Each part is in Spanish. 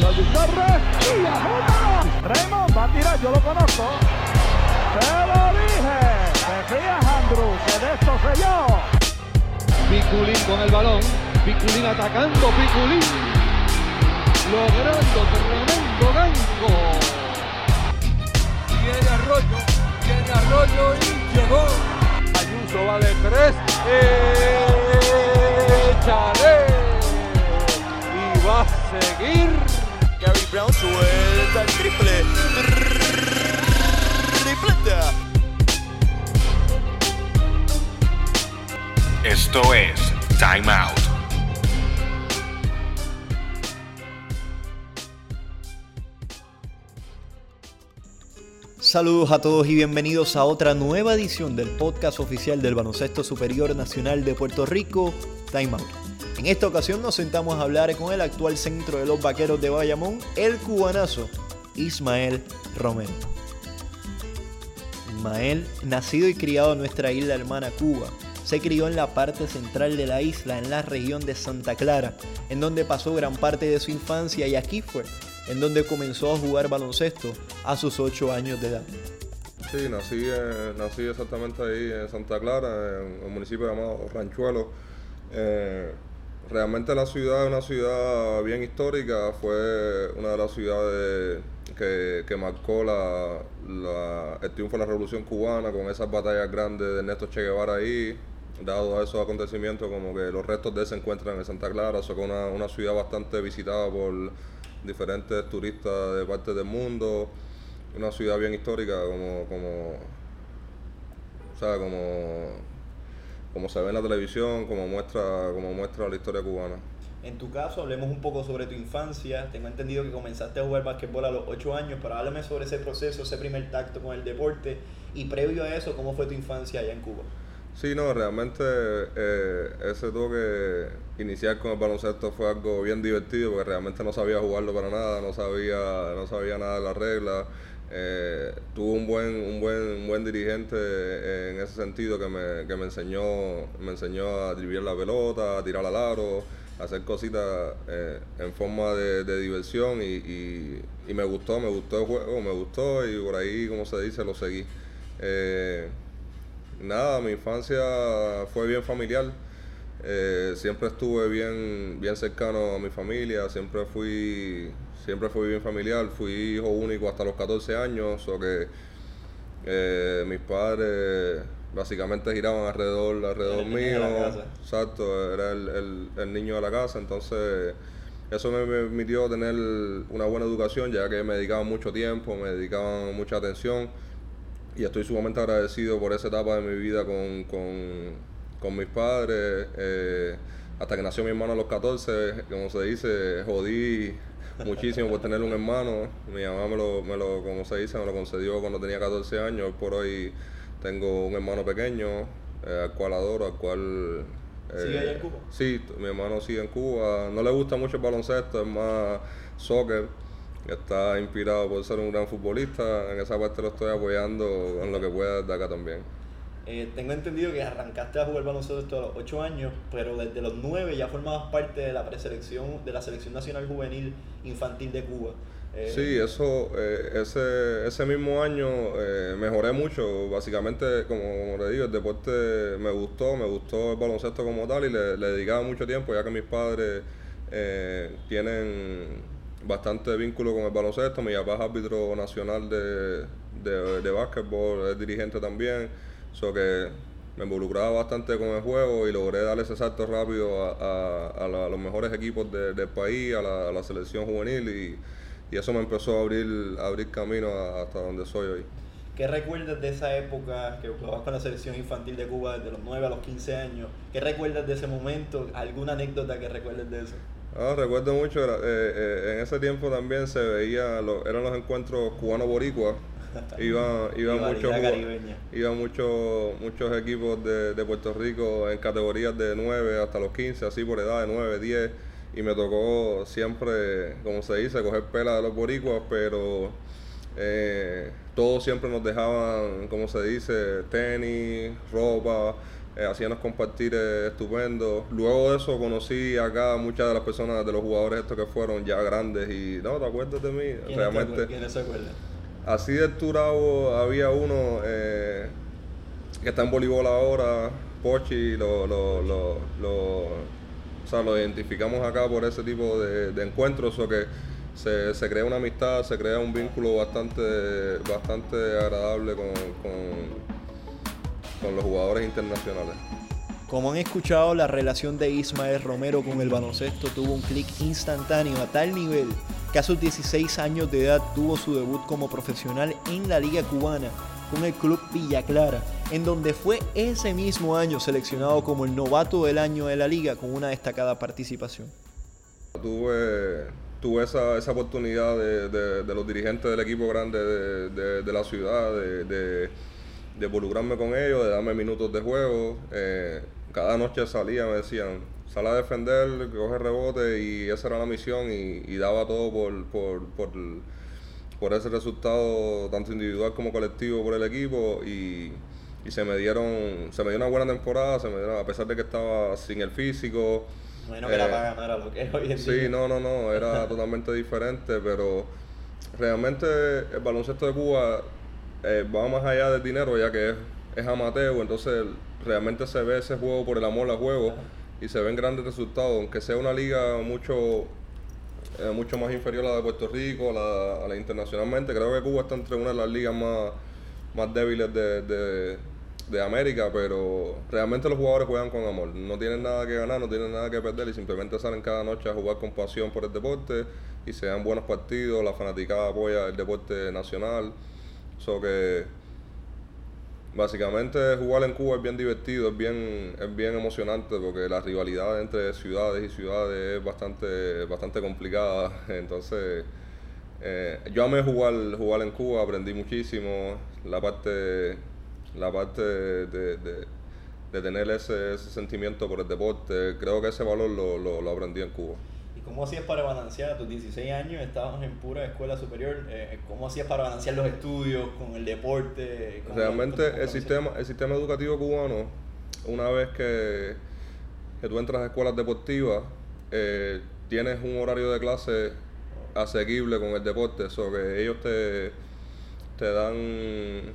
Jordi Torres y. Raymond va a tirar, yo lo conozco. Te lo dije. Te fías, Andrew, que de esto sé yo. Piculín con el balón. Piculín atacando. Piculín logrando tremendo gancho. Tiene Arroyo. Tiene Arroyo y llegó. Ayuso va de tres. Échale. Y va a seguir. Gary Brown suelta el triple. Tripleta. Esto es Time Out. Saludos a todos y bienvenidos a otra nueva edición del podcast oficial del Baloncesto Superior Nacional de Puerto Rico, Time Out. En esta ocasión nos sentamos a hablar con el actual centro de los vaqueros de Bayamón, el cubanazo Ismael Romero. Ismael, nacido y criado en nuestra isla hermana Cuba, se crió en la parte central de la isla, en la región de Santa Clara, en donde pasó gran parte de su infancia y aquí fue en donde comenzó a jugar baloncesto a sus 8 años de edad. Sí, nací, eh, nací exactamente ahí en Santa Clara, en un municipio llamado Ranchuelo. Eh, realmente la ciudad es una ciudad bien histórica, fue una de las ciudades que, que marcó la, la- el triunfo de la Revolución Cubana con esas batallas grandes de Ernesto Che Guevara ahí. Dado a esos acontecimientos, como que los restos de él se encuentran en Santa Clara, o sea, una, una ciudad bastante visitada por diferentes turistas de partes del mundo una ciudad bien histórica como como o sea, como como se ve en la televisión como muestra como muestra la historia cubana En tu caso, hablemos un poco sobre tu infancia. Tengo entendido que comenzaste a jugar basquetbol a los 8 años, pero háblame sobre ese proceso, ese primer tacto con el deporte y previo a eso, ¿cómo fue tu infancia allá en Cuba? sí no realmente eh, ese toque iniciar con el baloncesto fue algo bien divertido porque realmente no sabía jugarlo para nada no sabía no sabía nada de las reglas eh, tuve un buen un buen un buen dirigente en ese sentido que me, que me enseñó me enseñó a driblar la pelota a tirar al aro a hacer cositas eh, en forma de, de diversión y, y, me gustó me gustó el juego me gustó y por ahí como se dice lo seguí Eh, Nada, mi infancia fue bien familiar. Eh, siempre estuve bien, bien cercano a mi familia, siempre fui, siempre fui bien familiar, fui hijo único hasta los 14 años, o que eh, mis padres básicamente giraban alrededor, alrededor el niño de la mío. casa. Exacto, era el, el- el niño de la casa, entonces eso me permitió tener una buena educación, ya que me dedicaban mucho tiempo, me dedicaban mucha atención y estoy sumamente agradecido por esa etapa de mi vida con, con- con mis padres. eh, hasta que nació mi hermano a los 14, como se dice, jodí muchísimo por tener un hermano. Mi mamá me lo, me lo, como se dice, me lo concedió cuando tenía 14 años. Por hoy tengo un hermano pequeño, eh, al cual adoro, al cual... ¿Sigue allá en Cuba? Sí, mi hermano sigue en Cuba. No le gusta mucho el baloncesto, es más soccer. Está inspirado por ser un gran futbolista. En esa parte lo estoy apoyando en lo que pueda desde acá también. Eh, tengo entendido que arrancaste a jugar baloncesto a los 8 años, pero desde los 9 ya formabas parte de la preselección, de la selección nacional juvenil infantil de Cuba. Eh, Sí, eso, eh, ese, ese mismo año eh, mejoré mucho. Básicamente, como, como te digo, el deporte me gustó, me gustó el baloncesto como tal y le, le dedicaba mucho tiempo, ya que mis padres eh, tienen bastante vínculo con el baloncesto. Mi papá es árbitro nacional de, de, de básquetbol, es dirigente también. So que me involucraba bastante con el juego y logré darle ese salto rápido a, a- a la- a los mejores equipos de- del país, a la, a la selección juvenil y, y eso me empezó a abrir, a abrir camino hasta donde soy hoy. ¿Qué recuerdas de esa época que jugabas con la selección infantil de Cuba desde los 9 a los 15 años? ¿Qué recuerdas de ese momento? ¿Alguna anécdota que recuerdes de eso? Ah, recuerdo mucho, era- eh, eh, en ese tiempo también se veía, lo- eran los encuentros cubano-boricua, iban, iban Rivalidad muchos, iban muchos, muchos equipos de, de Puerto Rico en categorías de 9 hasta los 15, así por edad, de 9, 10, y me tocó siempre, como se dice, coger pela de los boricuas, pero eh, todos siempre nos dejaban, como se dice, tenis, ropa, eh, hacíamos compartir estupendo. Luego de eso conocí acá a muchas de las personas, de los jugadores estos que fueron ya grandes y no, ¿te acuerdas de mí? Realmente. ¿Quiénes se acuerdan? Así de Turabo había uno eh, que está en voleibol ahora, Pochi, lo, lo, lo, o sea, lo identificamos acá por ese tipo de, encuentros, o que se, se, crea una amistad, se crea un vínculo bastante, bastante agradable con, con, los jugadores internacionales. Como han escuchado, la relación de Ismael Romero con el baloncesto tuvo un clic instantáneo a tal nivel que a sus 16 años de edad tuvo su debut como profesional en la Liga Cubana con el club Villa Clara, en donde fue ese mismo año seleccionado como el novato del año de la liga con una destacada participación. Tuve tuve esa, esa oportunidad de, de, los dirigentes del equipo grande de, de la ciudad, de, involucrarme con ellos, de darme minutos de juego. Eh, cada noche salía, me decían, sal a defender, coge rebote y esa era la misión y, daba todo por, por, por, por, ese resultado, tanto individual como colectivo por el equipo y, y se me dieron, se me dio una buena temporada, se me dieron, a pesar de que estaba sin el físico, bueno, que la paga no era lo que es hoy en sí, Sí, no, no, no, era totalmente diferente, pero realmente el baloncesto de Cuba eh, va más allá del dinero, ya que es, es amateur, entonces realmente se ve ese juego por el amor al juego y se ven grandes resultados, aunque sea una liga mucho eh, mucho más inferior a la de Puerto Rico, a la, internacionalmente. Creo que Cuba está entre una de las ligas más, más débiles de de América, pero realmente los jugadores juegan con amor. No tienen nada que ganar, no tienen nada que perder y simplemente salen cada noche a jugar con pasión por el deporte y se dan buenos partidos, la fanaticada apoya el deporte nacional. So que básicamente jugar en Cuba es bien divertido, es bien, es bien emocionante porque la rivalidad entre ciudades y ciudades es bastante, bastante complicada. Entonces, eh, yo amé jugar, jugar en Cuba, aprendí muchísimo. La parte la parte de, tener ese, sentimiento por el deporte, creo que ese valor lo, lo, aprendí en Cuba. ¿Y cómo hacías para balancear a tus 16 años? Estabas en pura escuela superior. Eh, ¿Cómo hacías para balancear los estudios con el deporte? Realmente el, sistema, el sistema educativo cubano, una vez que, que tú entras a escuelas deportivas, eh, tienes un horario de clase asequible con el deporte, eso que ellos te, te dan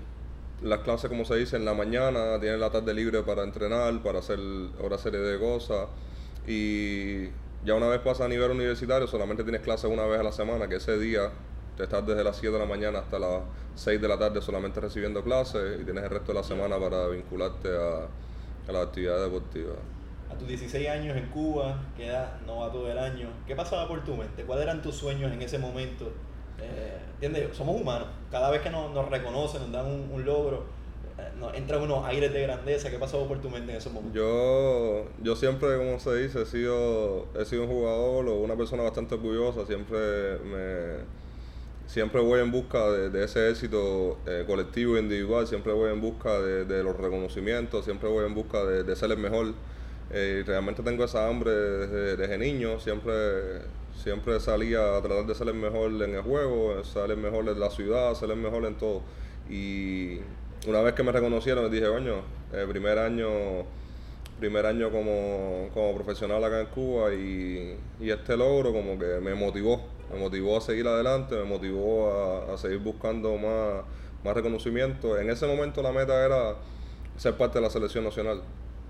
las clases, como se dice, en la mañana, tienes la tarde libre para entrenar, para hacer otra serie de cosas. Y ya una vez pasa a nivel universitario, solamente tienes clases una vez a la semana, que ese día te estás desde las 7 de la mañana hasta las 6 de la tarde solamente recibiendo clases y tienes el resto de la semana para vincularte a, a las actividades deportivas. A tus 16 años en Cuba, quedas novato del año, ¿qué pasaba por tu mente? ¿Cuáles eran tus sueños en ese momento? Eh, ¿Entiendes? Somos humanos. Cada vez que nos, nos reconocen, nos dan un, logro, nos entran unos aires de grandeza. ¿Qué pasó por tu mente en esos momentos? Yo, yo siempre, como se dice, he sido, he sido un jugador o una persona bastante orgullosa. Siempre me siempre voy en busca de, ese éxito eh, colectivo e individual, siempre voy en busca de, los reconocimientos, siempre voy en busca de, ser el mejor. Eh, realmente tengo esa hambre desde, desde, niño, siempre Siempre salía a tratar de ser el mejor en el juego, ser el mejor en la ciudad, ser el mejor en todo. Y una vez que me reconocieron, dije, coño, el primer año, primer año como, profesional acá en Cuba y, este logro como que me motivó, me motivó a seguir adelante, me motivó a, seguir buscando más, más reconocimiento. En ese momento la meta era ser parte de la selección nacional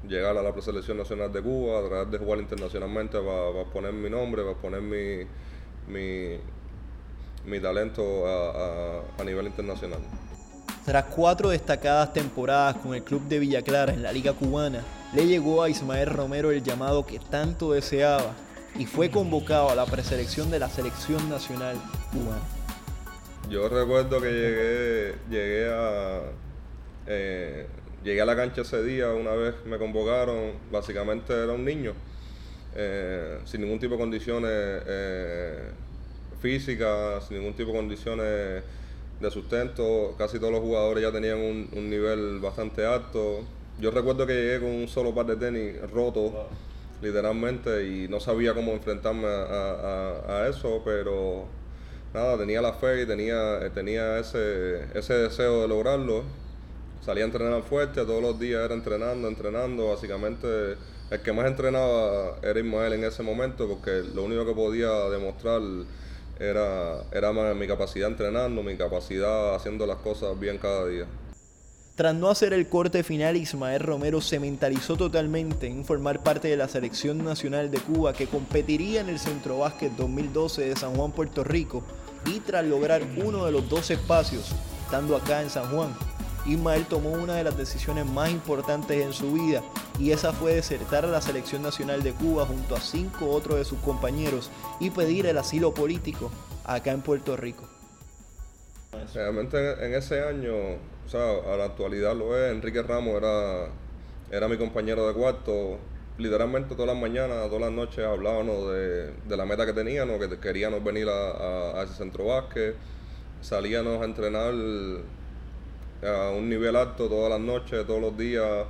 llegar a la preselección nacional de Cuba, tratar de jugar internacionalmente para, poner mi nombre, para poner mi, mi, talento a, nivel internacional. Tras cuatro destacadas temporadas con el club de Villa Clara en la Liga Cubana, le llegó a Ismael Romero el llamado que tanto deseaba y fue convocado a la preselección de la selección nacional cubana. Yo recuerdo que llegué, llegué a, eh, llegué a la cancha ese día, una vez me convocaron, básicamente era un niño, eh, sin ningún tipo de condiciones eh, físicas, sin ningún tipo de condiciones de sustento, casi todos los jugadores ya tenían un, nivel bastante alto. Yo recuerdo que llegué con un solo par de tenis roto, literalmente, y no sabía cómo enfrentarme a, eso, pero nada, tenía la fe y tenía, tenía ese, ese deseo de lograrlo. Salía a entrenar fuerte, todos los días era entrenando, entrenando, básicamente el que más entrenaba era Ismael en ese momento porque lo único que podía demostrar era, era mi capacidad entrenando, mi capacidad haciendo las cosas bien cada día. Tras no hacer el corte final, Ismael Romero se mentalizó totalmente en formar parte de la selección nacional de Cuba que competiría en el Centro Básquet 2012 de San Juan, Puerto Rico, y tras lograr uno de los dos espacios, estando acá en San Juan, Ismael tomó una de las decisiones más importantes en su vida y esa fue desertar a la selección nacional de Cuba junto a cinco otros de sus compañeros y pedir el asilo político acá en Puerto Rico. Realmente en ese año, o sea, a la actualidad lo es, Enrique Ramos era, era mi compañero de cuarto. Literalmente todas las mañanas, todas las noches hablábamos de, la meta que teníamos, que queríamos venir a, a ese centro básquet. Salíamos a entrenar a un nivel alto todas las noches, todos los días.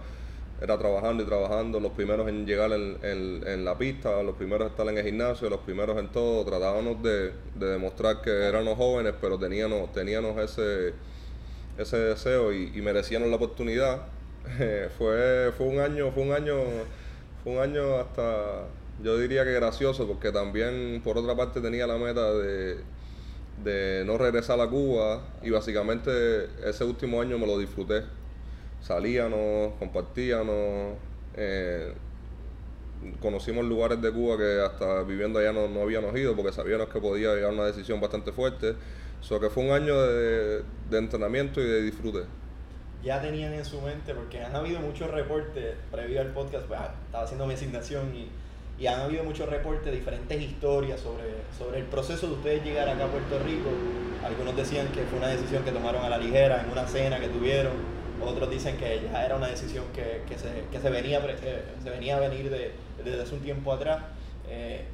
Era trabajando y trabajando, los primeros en llegar en, la pista, los primeros en estar en el gimnasio, los primeros en todo. Tratábamos de, demostrar que éramos jóvenes, pero teníamos, teníamos ese, ese deseo y, y merecíamos la oportunidad. fue, fue un año, fue un año, fue un año hasta, yo diría que gracioso, porque también por otra parte tenía la meta de de no regresar a Cuba y básicamente ese último año me lo disfruté. Salíamos, compartíamos, eh, conocimos lugares de Cuba que hasta viviendo allá no, no habíamos ido porque sabíamos que podía llegar una decisión bastante fuerte. So que fue un año de, entrenamiento y de disfrute. Ya tenían en su mente, porque han habido muchos reportes previo al podcast, pues, ah, estaba haciendo mi asignación y y han habido muchos reportes, diferentes historias sobre, sobre el proceso de ustedes llegar acá a Puerto Rico. Algunos decían que fue una decisión que tomaron a la ligera en una cena que tuvieron, otros dicen que ya era una decisión que, que, se, que se, venía, eh, se venía a venir de, desde hace un tiempo atrás. Eh,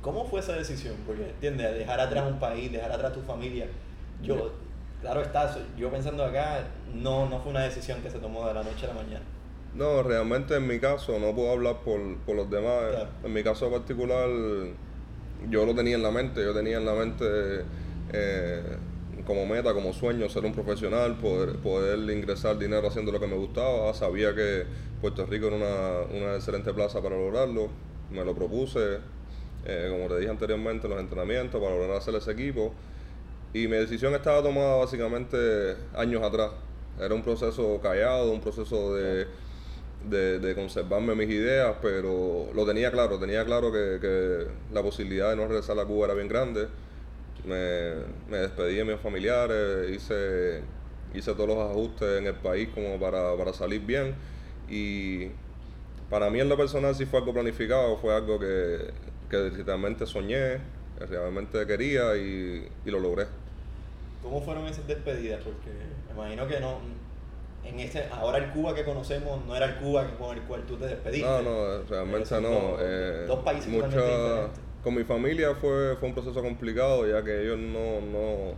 ¿Cómo fue esa decisión? Porque, ¿entiendes? Dejar atrás un país, dejar atrás tu familia. Yo, claro está, yo pensando acá, no, no fue una decisión que se tomó de la noche a la mañana. No, realmente en mi caso, no puedo hablar por, los demás. En mi caso particular, yo lo tenía en la mente. Yo tenía en la mente eh, como meta, como sueño, ser un profesional, poder, poder ingresar dinero haciendo lo que me gustaba. Sabía que Puerto Rico era una, excelente plaza para lograrlo. Me lo propuse, eh, como te dije anteriormente, en los entrenamientos para lograr hacer ese equipo. Y mi decisión estaba tomada básicamente años atrás. Era un proceso callado, un proceso de de, conservarme mis ideas, pero lo tenía claro, tenía claro que, la posibilidad de no regresar a Cuba era bien grande. Me, despedí de mis familiares, hice, hice todos los ajustes en el país como para, salir bien y para mí en lo personal sí fue algo planificado, fue algo que, que realmente soñé, que realmente quería y, y lo logré. ¿Cómo fueron esas despedidas? Porque me imagino que no, en ese, ahora el Cuba que conocemos no era el Cuba con el cual tú te despediste. No, no, realmente no. Eh, dos, países mucha, Con mi familia fue, fue un proceso complicado, ya que ellos no, no,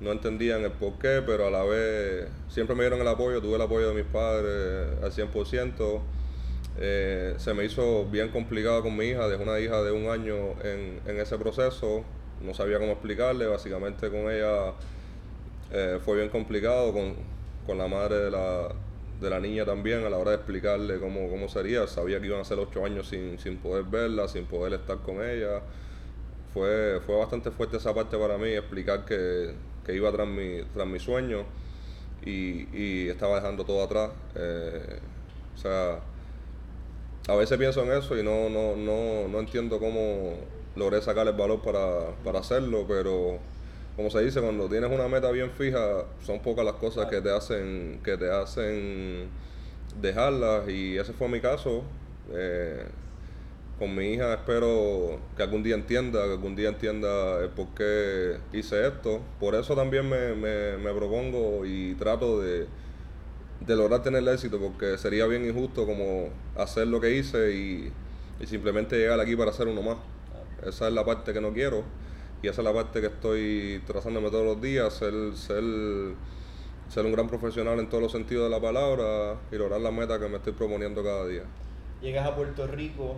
no entendían el porqué, pero a la vez siempre me dieron el apoyo, tuve el apoyo de mis padres al 100%. Eh, se me hizo bien complicado con mi hija, dejé una hija de un año en, en ese proceso, no sabía cómo explicarle, básicamente con ella eh, fue bien complicado, con, con la madre de la, de la niña también a la hora de explicarle cómo, cómo sería. Sabía que iban a ser ocho años sin, sin poder verla, sin poder estar con ella. Fue, fue bastante fuerte esa parte para mí, explicar que, iba tras mi, tras mi sueño y, y estaba dejando todo atrás. Eh, o sea, a veces pienso en eso y no, no, no, no entiendo cómo logré sacar el valor para, para hacerlo, pero como se dice, cuando tienes una meta bien fija, son pocas las cosas que te hacen, que te hacen dejarlas y ese fue mi caso. Eh, con mi hija espero que algún día entienda, que algún día entienda el por qué hice esto. Por eso también me, me, propongo y trato de, de, lograr tener el éxito, porque sería bien injusto como hacer lo que hice y, y simplemente llegar aquí para hacer uno más. Esa es la parte que no quiero y esa es la parte que estoy trazándome todos los días, ser, ser, ser un gran profesional en todos los sentidos de la palabra y lograr la meta que me estoy proponiendo cada día. Llegas a Puerto Rico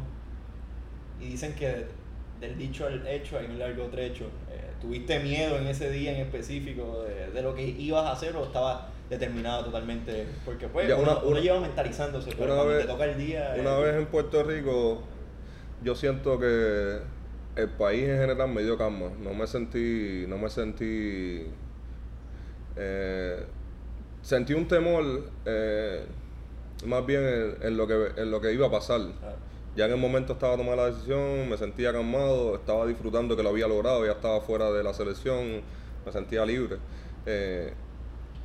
y dicen que del dicho al hecho hay un largo trecho. Eh, ¿Tuviste miedo en ese día en específico de, lo que ibas a hacer o estaba, determinado totalmente, porque pues Ya, uno, uno una- lleva mentalizándose, pero una cuando vez- te toca el día... Una eh, vez en Puerto Rico, yo siento que el país en general me dio calma. No me sentí, no me sentí, eh, sentí un temor, eh, más bien en, en lo que en lo que iba a pasar. claro. Ya en el momento estaba tomando la decisión, me sentía calmado, estaba disfrutando que lo había logrado, ya estaba fuera de la selección, me sentía libre. Eh,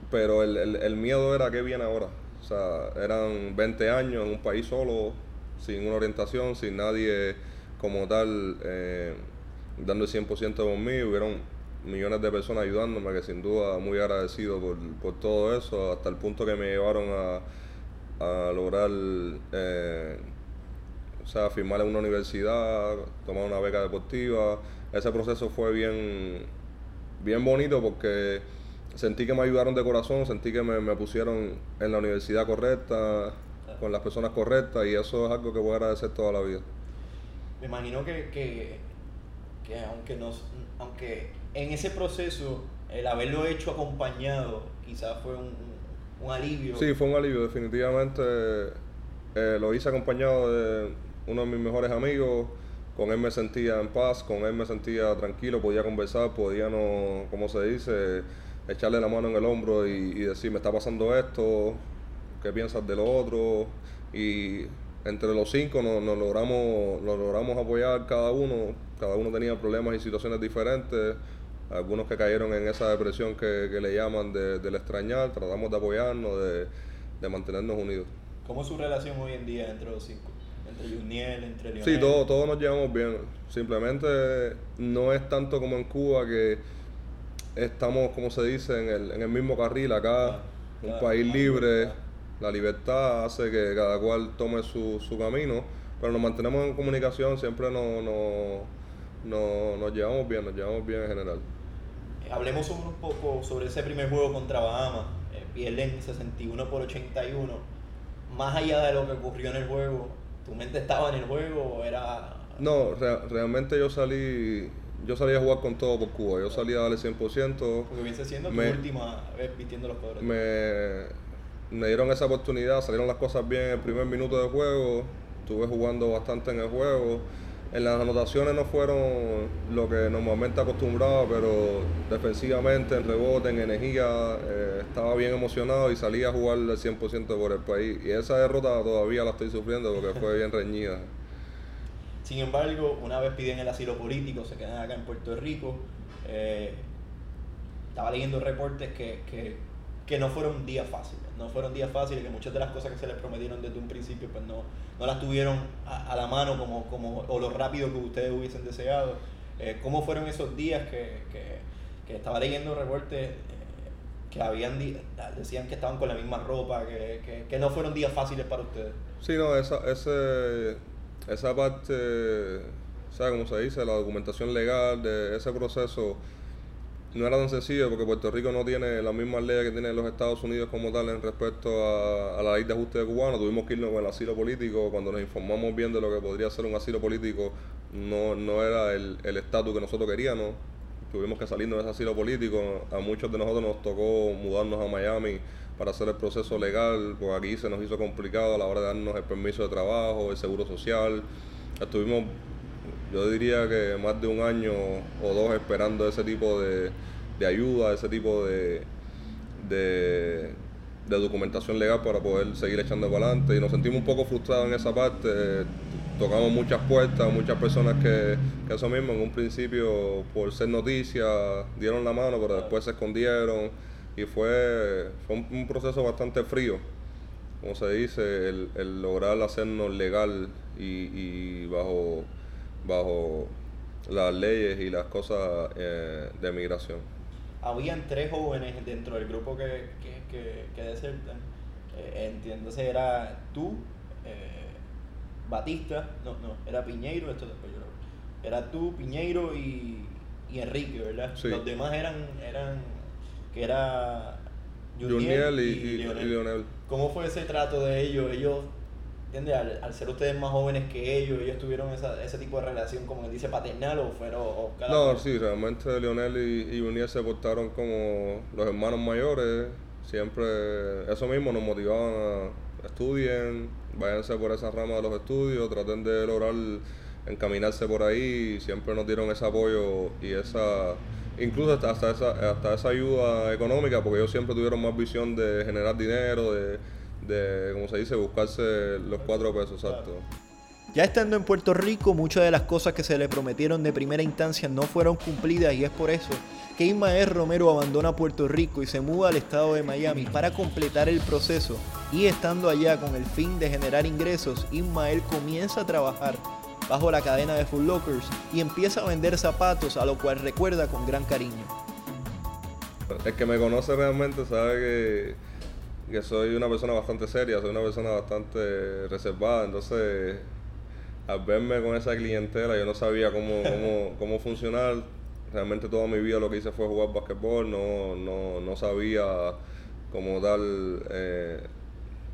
pero el, el- el miedo era qué viene ahora. O sea, eran 20 años en un país solo, sin una orientación, sin nadie como tal eh, dando el 100% por mí. Hubieron millones de personas ayudándome, que sin duda muy agradecido por, por todo eso, hasta el punto que me llevaron a, a lograr, eh, o sea, firmar en una universidad, tomar una beca deportiva. Ese proceso fue bien, bien bonito porque sentí que me ayudaron de corazón, sentí que me, me pusieron en la universidad correcta, con las personas correctas y eso es algo que voy a agradecer toda la vida. Me imagino que, que, que aunque nos, aunque en ese proceso el haberlo hecho acompañado quizás fue un, un- alivio. Sí, fue un alivio, definitivamente. eh, lo hice acompañado de uno de mis mejores amigos. Con él me sentía en paz, con él me sentía tranquilo, podía conversar, podía no, como se dice, echarle la mano en el hombro y, y decir, me está pasando esto, ¿qué piensas de lo otro? Y entre los cinco nos, nos logramos, nos logramos apoyar cada uno. Cada uno tenía problemas y situaciones diferentes. Algunos que cayeron en esa depresión que, que le llaman de, del extrañar, tratamos de apoyarnos, de, de mantenernos unidos. ¿Cómo es su relación hoy en día entre los cinco? Entre Juniel, entre Lionel. Sí, todos todos nos llevamos bien. Simplemente no es tanto como en Cuba que estamos, como se dice, en el, en el mismo carril acá, Claro, un claro, país libre. La libertad hace que cada cual tome su, su camino, pero nos mantenemos en comunicación, siempre nos, nos, nos, nos llevamos bien, nos llevamos bien en general. Hablemos sobre un poco sobre ese primer juego contra Bahamas. Eh, pierden 61 por 81. Más allá de lo que ocurrió en el juego, ¿tu mente estaba en el juego o era...? No, rea- realmente yo salí, yo salí a jugar con todo por Cuba, yo salí a darle 100%. Porque viene siendo tu Me- última vez vistiendo los colores. me, me dieron esa oportunidad, salieron las cosas bien en el primer minuto de juego, estuve jugando bastante en el juego. En las anotaciones no fueron lo que normalmente acostumbraba, pero defensivamente, en rebote, en energía, eh, estaba bien emocionado y salí a jugar al 100% por el país. Y esa derrota todavía la estoy sufriendo porque fue bien reñida. Sin embargo, una vez piden el asilo político, se quedan acá en Puerto Rico. eh, estaba leyendo reportes que, que, que no fueron días fáciles. No fueron días fáciles, que muchas de las cosas que se les prometieron desde un principio pues no, no las tuvieron a, a la mano como, como, o lo rápido que ustedes hubiesen deseado. Eh, ¿Cómo fueron esos días que, que, que estaba leyendo reportes eh, que habían decían que estaban con la misma ropa, que, que, que no fueron días fáciles para ustedes? Sí, no, esa, ese, esa parte, ¿sabes cómo se dice? La documentación legal de ese proceso no era tan sencillo porque Puerto Rico no tiene las mismas leyes que tienen los Estados Unidos como tal en respecto a, a la ley de ajuste de cubano. Tuvimos que irnos con el asilo político. Cuando nos informamos bien de lo que podría ser un asilo político, no, no era el el estatus que nosotros queríamos. Tuvimos que salirnos de ese asilo político. A muchos de nosotros nos tocó mudarnos a Miami para hacer el proceso legal, porque aquí se nos hizo complicado a la hora de darnos el permiso de trabajo, el seguro social. Estuvimos, yo diría que más de un año o dos esperando ese tipo de, de ayuda, ese tipo de, de, documentación legal para poder seguir echando para adelante. Y nos sentimos un poco frustrados en esa parte. Tocamos muchas puertas, muchas personas que, que eso mismo en un principio por ser noticia dieron la mano, pero después se escondieron y fue, fue un, un proceso bastante frío, como se dice, el, el lograr hacernos legal y, y bajo, bajo las leyes y las cosas eh, de migración. habían tres jóvenes dentro del grupo que, que, que, que desertan. Eh, entiéndose, era tú, eh, Batista, no, no, era Piñeiro, esto después yo lo Era tú, Piñeiro y, y Enrique, ¿verdad? Sí. Los demás eran, eran que era Juniel y, y- y Lionel. ¿Cómo fue ese trato de ellos? Ellos, ¿entiendes? Al, al ser ustedes más jóvenes que ellos, ellos tuvieron esa, ese tipo de relación, como dice, paternal o fueron... o cada No, sí, realmente Lionel y, y Uniel se portaron como los hermanos mayores. Siempre eso mismo nos motivaban a estudien, váyanse por esa rama de los estudios, traten de lograr encaminarse por ahí, siempre nos dieron ese apoyo y esa incluso hasta, hasta, esa, hasta esa ayuda económica, porque ellos siempre tuvieron más visión de generar dinero, de, de como se dice, buscarse los cuatro pesos, exacto. Ya estando en Puerto Rico, muchas de las cosas que se le prometieron de primera instancia no fueron cumplidas y es por eso que Ismael Romero abandona Puerto Rico y se muda al estado de Miami para completar el proceso y estando allá con el fin de generar ingresos, Ismael comienza a trabajar bajo la cadena de Full Lockers y empieza a vender zapatos, a lo cual recuerda con gran cariño. El que me conoce realmente sabe que, que soy una persona bastante seria, soy una persona bastante reservada, entonces al verme con esa clientela yo no sabía cómo, cómo, cómo funcionar. Realmente toda mi vida lo que hice fue jugar basquetbol, no, no, no sabía cómo tal eh,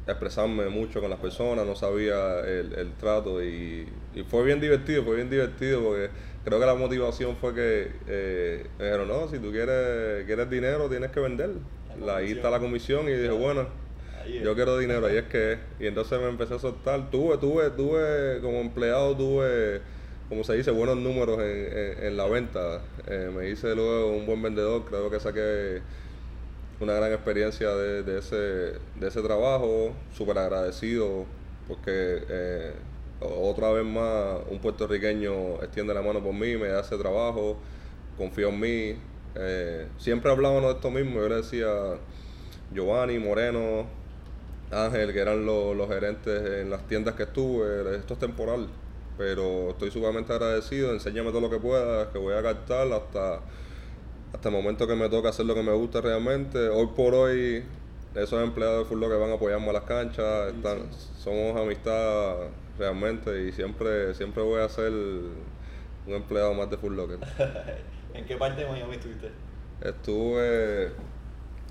expresarme mucho con las personas, no sabía el, el trato y, y, fue bien divertido, fue bien divertido porque creo que la motivación fue que eh, me dijeron, no, si tú quieres, quieres dinero tienes que vender. ahí está la comisión y dije, bueno, yo quiero dinero, ahí es que Y entonces me empecé a soltar, tuve, tuve, tuve, como empleado tuve, como se dice, buenos números en, en, la venta. Eh, me hice luego un buen vendedor, creo que saqué una gran experiencia de, de, ese, de ese trabajo, súper agradecido porque eh, otra vez más un puertorriqueño extiende la mano por mí, me hace trabajo, confío en mí. Eh, siempre hablábamos de esto mismo, yo le decía Giovanni, Moreno, Ángel, que eran los, los gerentes en las tiendas que estuve, esto es temporal, pero estoy sumamente agradecido, enséñame todo lo que puedas, que voy a captar hasta hasta el momento que me toca hacer lo que me gusta realmente. Hoy por hoy, esos empleados de fútbol que van a apoyarme a las canchas, están, somos amistad realmente y siempre, siempre voy a ser un empleado más de fútbol. ¿En qué parte de Miami estuviste? Estuve,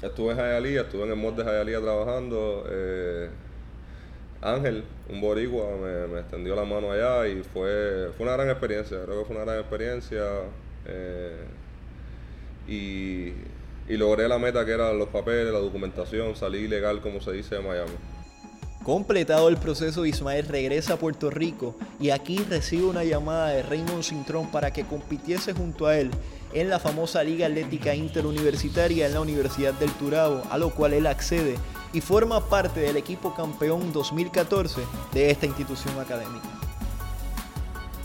estuve en Hialeah, estuve en el mod de Hialeah trabajando. Eh, Ángel, un boricua, me, me, extendió la mano allá y fue, fue una gran experiencia, creo que fue una gran experiencia. Eh, y, logré la meta que eran los papeles, la documentación, salí legal como se dice de Miami. Completado el proceso, Ismael regresa a Puerto Rico y aquí recibe una llamada de Raymond Cintrón para que compitiese junto a él en la famosa Liga Atlética Interuniversitaria en la Universidad del Turabo, a lo cual él accede y forma parte del equipo campeón 2014 de esta institución académica.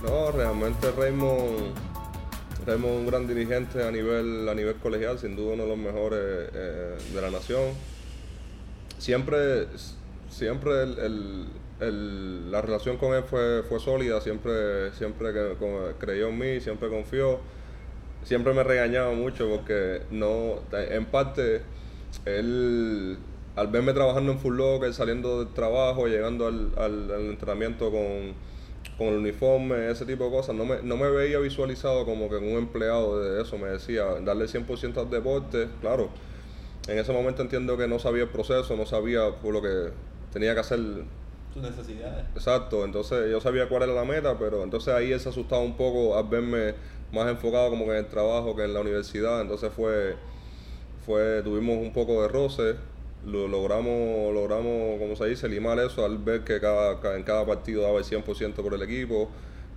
No, realmente Raymond tenemos un gran dirigente a nivel, a nivel colegial, sin duda uno de los mejores eh, de la nación. Siempre, siempre la relación con él fue, fue sólida, siempre, siempre creyó en mí, siempre confió. Siempre me regañaba mucho porque no, en parte, él al verme trabajando en Full Locker, saliendo del trabajo, llegando al entrenamiento con con el uniforme, ese tipo de cosas, no me, no me veía visualizado como que un empleado de eso, me decía, darle 100% al deporte, claro, en ese momento entiendo que no sabía el proceso, no sabía por lo que tenía que hacer. Tus necesidades. Exacto, entonces yo sabía cuál era la meta, pero entonces ahí él se asustaba un poco al verme más enfocado como que en el trabajo que en la universidad, entonces fue, fue tuvimos un poco de roce, lo logramos, logramos, como se dice, limar eso al ver que cada, en cada partido daba el 100% por el equipo,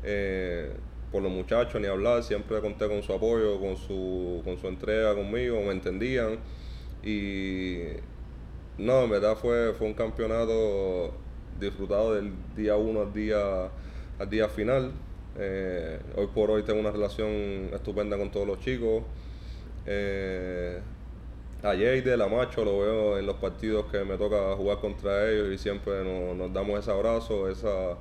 eh, por los muchachos, ni hablar, siempre conté con su apoyo, con su, con su entrega conmigo, me entendían. Y no, en verdad fue, fue un campeonato disfrutado del día uno al día, al día final. Eh, hoy por hoy tengo una relación estupenda con todos los chicos. Eh, a Jade, a Macho, lo veo en los partidos que me toca jugar contra ellos y siempre nos, damos ese abrazo, esa,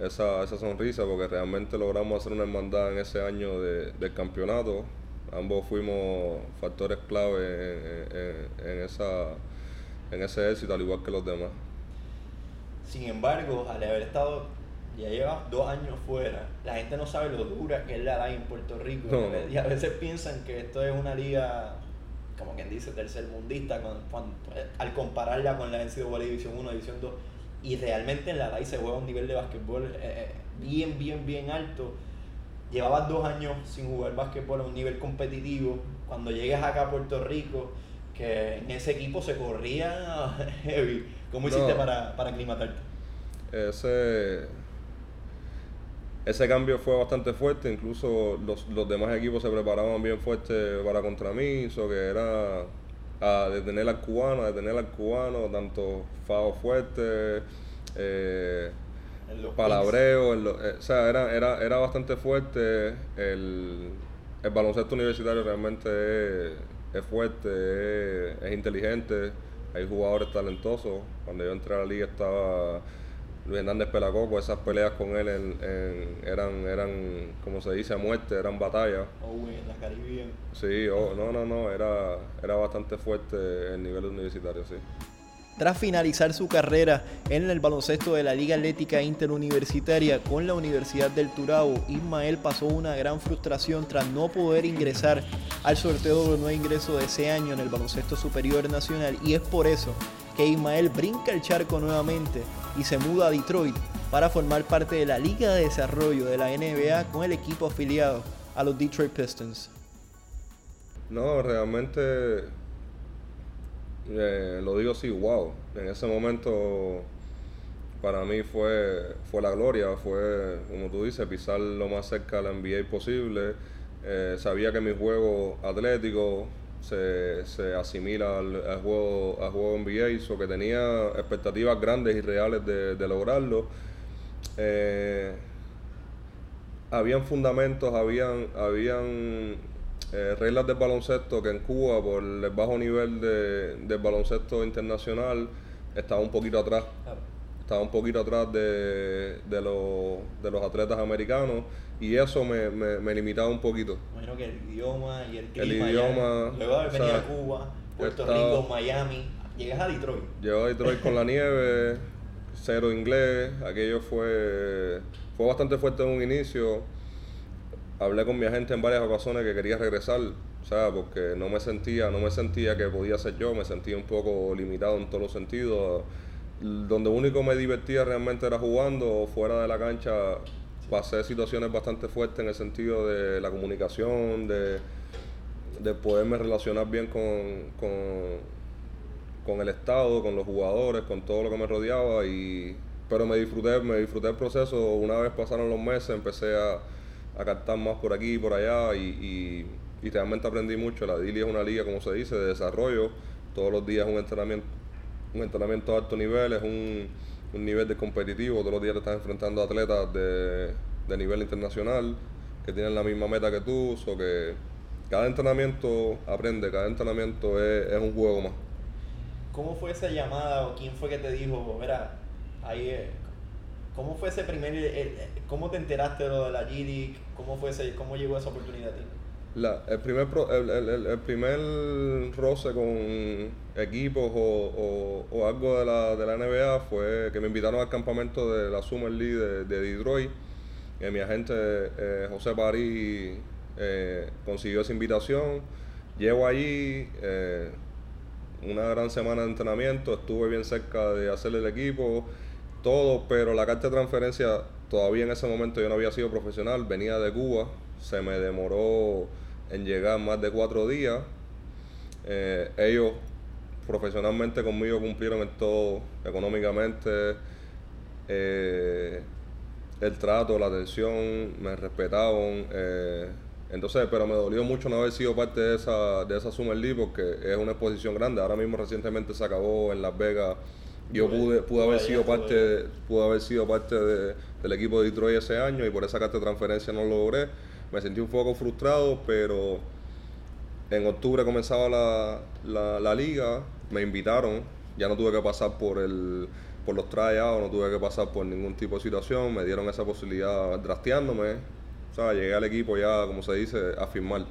esa, esa, sonrisa, porque realmente logramos hacer una hermandad en ese año de, del campeonato. Ambos fuimos factores clave en, esa, en ese éxito, al igual que los demás. Sin embargo, al haber estado ya lleva dos años fuera, la gente no sabe lo dura que es la liga en Puerto Rico. Y a veces piensan que esto es una liga como quien dice, tercermundista con, al compararla con la NCAA División 1, División 2. Y realmente en la DAI se juega un nivel de básquetbol eh, eh, bien, bien, bien alto. Llevabas dos años sin jugar básquetbol a un nivel competitivo. Cuando llegues acá a Puerto Rico, que en ese equipo se corría heavy. ¿Cómo hiciste No. para, para aclimatarte? Ese, ese cambio fue bastante fuerte, incluso los, los demás equipos se preparaban bien fuerte para contra mí, eso que era a detener al cubano, a detener al cubano, tanto fao fuerte, eh, En palabreo, en lo- eh, o sea, era, era, era bastante fuerte. El, el baloncesto universitario realmente es, es fuerte, es, es inteligente, hay jugadores talentosos. Cuando yo entré a la liga estaba Luis Hernández Pelacoco, esas peleas con él en- en- eran, eran, como se dice, a muerte, eran batallas. Oh, en la Caribbean. Sí, oh, no, no, no, era, era bastante fuerte el nivel universitario, sí. Tras finalizar su carrera en el baloncesto de la Liga Atlética Interuniversitaria con la Universidad del Turabo, Ismael pasó una gran frustración tras no poder ingresar al sorteo de nuevo ingreso de ese año en el baloncesto superior nacional y es por eso que Ismael brinca el charco nuevamente y se muda a Detroit para formar parte de la Liga de Desarrollo de la NBA con el equipo afiliado a los Detroit Pistons. No, realmente eh, lo digo así, wow. En ese momento para mí fue, fue la gloria, fue, como tú dices, pisar lo más cerca de la NBA posible. Eh, sabía que mi juego atlético se, se asimila al, al juego, al juego NBA, so que tenía expectativas grandes y reales de, de lograrlo. Eh, habían fundamentos, habían, habían eh, reglas del baloncesto que en Cuba, por el bajo nivel de, del baloncesto internacional, estaba un poquito atrás. Estaba un poquito atrás de, de, los, de los atletas americanos y eso me, me, me limitaba un poquito. Imagino que el idioma y el El clima. ya- idioma, luego de o sea, a Cuba, Puerto estaba- Rico, Miami. Llegas a Detroit. Llego a Detroit con la nieve, cero inglés, aquello fue, fue bastante fuerte en un inicio. Hablé con mi agente en varias ocasiones que quería regresar, o sea, porque no me sentía, no me sentía que podía ser yo, me sentía un poco limitado en todos los sentidos. Donde único me divertía realmente era jugando, fuera de la cancha pasé situaciones bastante fuertes en el sentido de la comunicación, de, de poderme relacionar bien con, con, con el estado, con los jugadores, con todo lo que me rodeaba y pero me disfruté, me disfruté el proceso, una vez pasaron los meses empecé a, a captar más por aquí y por allá y, y, y realmente aprendí mucho, la DILI es una liga como se dice de desarrollo, todos los días un entrenamiento, un entrenamiento a alto nivel, es un, un nivel de competitivo, todos los días te estás enfrentando a atletas de, de nivel internacional que tienen la misma meta que tú, o que cada entrenamiento aprende, cada entrenamiento es, es un juego más. ¿Cómo fue esa llamada o quién fue que te dijo, mira, ahí es? ¿Cómo fue ese primer, el- el- cómo te enteraste de lo de la G-League? ¿Cómo, fue ese, ¿Cómo llegó esa oportunidad a ti? La- el, primer pro- el, el- el- primer roce con equipos o, o- o algo de la, de la NBA fue que me invitaron al campamento de la Summer League de, de Detroit. Y mi agente eh, José París eh, consiguió esa invitación. Llego allí, eh, una gran semana de entrenamiento, estuve bien cerca de hacer el equipo, todo, pero la carta de transferencia todavía en ese momento yo no había sido profesional, venía de Cuba, se me demoró en llegar más de cuatro días. Eh, ellos profesionalmente conmigo cumplieron en todo, económicamente, eh, el trato, la atención, me respetaban. eh, entonces, pero me dolió mucho no haber sido parte de esa, de esa Summer League porque es una exposición grande. Ahora mismo recientemente se acabó en Las Vegas. Yo pude, pude haber sido parte, pude haber sido parte de- del equipo de Detroit ese año y por esa carta de transferencia no lo logré. Me sentí un poco frustrado, pero en octubre comenzaba la, la, la liga, me invitaron, ya no tuve que pasar por el por los tryouts, no tuve que pasar por ningún tipo de situación, me dieron esa posibilidad drafteándome, o sea, llegué al equipo ya, como se dice, a firmar.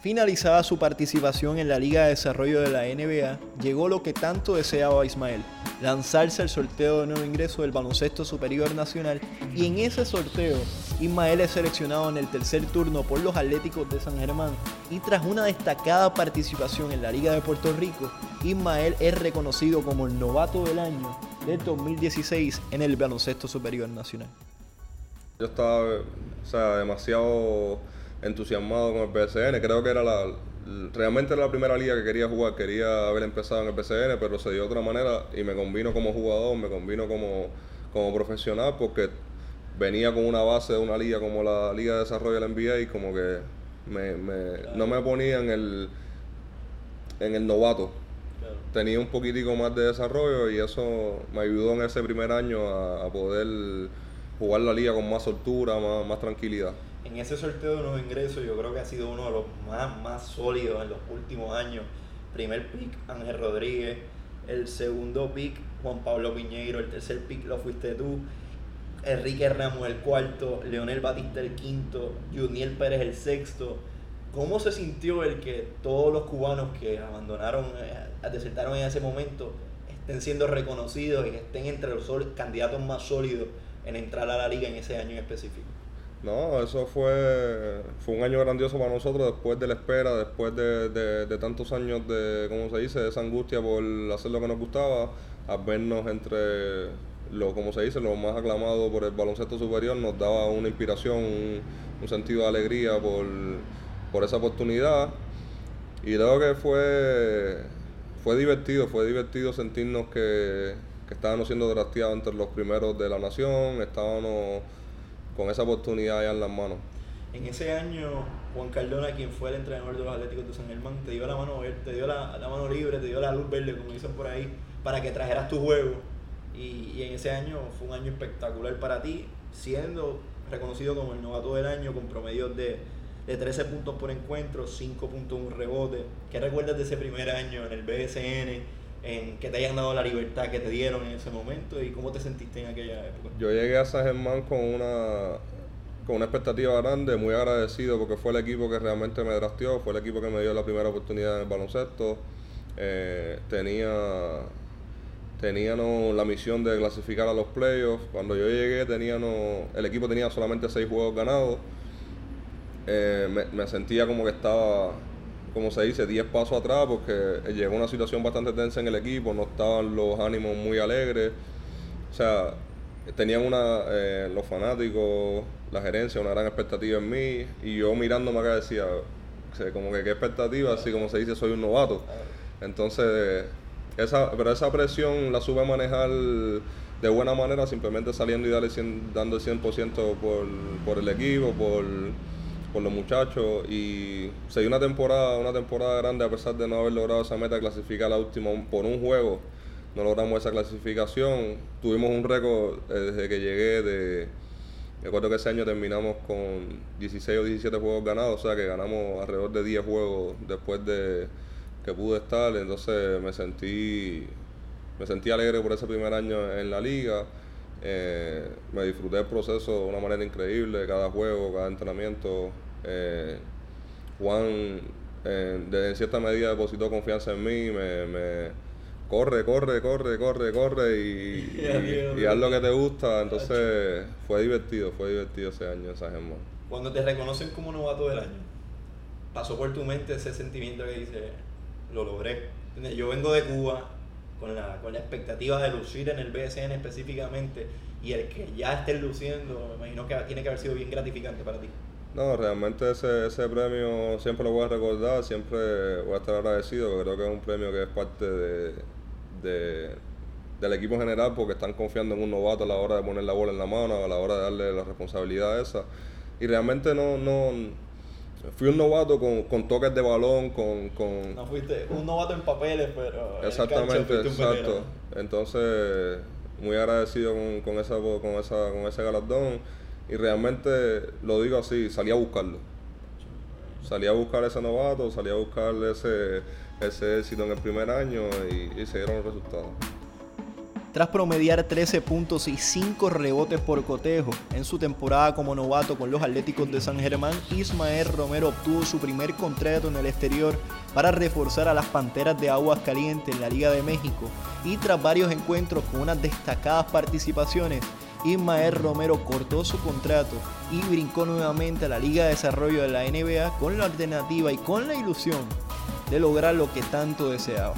Finalizada su participación en la Liga de Desarrollo de la NBA, llegó lo que tanto deseaba Ismael, lanzarse al sorteo de nuevo ingreso del baloncesto superior nacional y en ese sorteo Ismael es seleccionado en el tercer turno por los Atléticos de San Germán y tras una destacada participación en la Liga de Puerto Rico, Ismael es reconocido como el novato del año del 2016 en el baloncesto superior nacional. Yo estaba, o sea, demasiado entusiasmado con el BSN. Creo que era la, realmente era la primera liga que quería jugar, quería haber empezado en el PCN, pero se dio de otra manera y me convino como jugador, me convino como, como profesional porque venía con una base de una liga como la Liga de Desarrollo de la NBA y como que me, me, no me ponía en el, en el novato. Tenía un poquitico más de desarrollo y eso me ayudó en ese primer año a, a poder jugar la liga con más soltura, más, más tranquilidad en ese sorteo de nuevos ingresos yo creo que ha sido uno de los más, más sólidos en los últimos años. Primer pick, Ángel Rodríguez. El segundo pick, Juan Pablo Piñeiro. El tercer pick lo fuiste tú. Enrique Ramos el cuarto. Leonel Batista el quinto. Juniel Pérez el sexto. ¿Cómo se sintió el que todos los cubanos que abandonaron, eh, desertaron en ese momento, estén siendo reconocidos y estén entre los candidatos más sólidos en entrar a la liga en ese año en específico? No, eso fue, fue un año grandioso para nosotros después de la espera, después de, de, tantos años de, ¿cómo se dice?, de esa angustia por hacer lo que nos gustaba, a vernos entre lo, como se dice, lo más aclamado por el baloncesto superior, nos daba una inspiración, un, sentido de alegría por, por, esa oportunidad. Y creo que fue, fue divertido, fue divertido sentirnos que, que estábamos siendo drafteados entre los primeros de la nación, estábamos con esa oportunidad ya en las manos. En ese año, Juan Cardona, quien fue el entrenador de los Atléticos de San Germán, te dio la mano, te dio la, mano libre, te dio la luz verde, como dicen por ahí, para que trajeras tu juego. Y, en ese año fue un año espectacular para ti, siendo reconocido como el novato del año con promedios de, de 13 puntos por encuentro, 5 puntos un rebote. ¿Qué recuerdas de ese primer año en el BSN? En que te hayan dado la libertad que te dieron en ese momento y cómo te sentiste en aquella época. Yo llegué a San Germán con una con una expectativa grande, muy agradecido porque fue el equipo que realmente me drafteó, fue el equipo que me dio la primera oportunidad en el baloncesto. Eh, tenía teníamos la misión de clasificar a los playoffs. Cuando yo llegué, teníamos, el equipo tenía solamente seis juegos ganados. Eh, me, me, sentía como que estaba como se dice, 10 pasos atrás porque llegó una situación bastante tensa en el equipo, no estaban los ánimos muy alegres. O sea, tenían una, eh, los fanáticos, la gerencia, una gran expectativa en mí y yo mirándome acá decía, como que qué expectativa, así como se dice, soy un novato. Entonces, esa, pero esa presión la supe manejar de buena manera, simplemente saliendo y dando el 100% por, por el equipo, por por los muchachos y se dio una temporada, una temporada grande a pesar de no haber logrado esa meta clasificar la última por un juego. No logramos esa clasificación. Tuvimos un récord eh, desde que llegué de. Recuerdo que ese año terminamos con 16 o 17 juegos ganados, o sea que ganamos alrededor de 10 juegos después de que pude estar. Entonces me sentí, me sentí alegre por ese primer año en la liga. Eh, me disfruté el proceso de una manera increíble, cada juego, cada entrenamiento. Eh, Juan, eh, en cierta medida, depositó confianza en mí, me, corre, corre, corre, corre, corre y, haz lo que te gusta. Entonces fue divertido, fue divertido ese año esa San Cuando te reconocen como novato del año, pasó por tu mente ese sentimiento que dice, lo logré. Yo vengo de Cuba, con la, con la expectativa de lucir en el BSN específicamente y el que ya estés luciendo, me imagino que tiene que haber sido bien gratificante para ti. No, realmente ese, ese premio siempre lo voy a recordar, siempre voy a estar agradecido, porque creo que es un premio que es parte de, de, del equipo general, porque están confiando en un novato a la hora de poner la bola en la mano, a la hora de darle la responsabilidad esa. Y realmente no, no, Fui un novato con, con toques de balón, con, con... No fuiste un novato en papeles, pero... Exactamente, exacto. Entonces, muy agradecido con, con, esa, con, esa, con ese galardón. Y realmente, lo digo así, salí a buscarlo. Salí a buscar ese novato, salí a buscar ese, ese éxito en el primer año y, y se dieron los resultados. Tras promediar 13 puntos y 5 rebotes por cotejo en su temporada como novato con los Atléticos de San Germán, Ismael Romero obtuvo su primer contrato en el exterior para reforzar a las Panteras de Aguas Calientes en la Liga de México y tras varios encuentros con unas destacadas participaciones, Ismael Romero cortó su contrato y brincó nuevamente a la Liga de Desarrollo de la NBA con la alternativa y con la ilusión de lograr lo que tanto deseaba.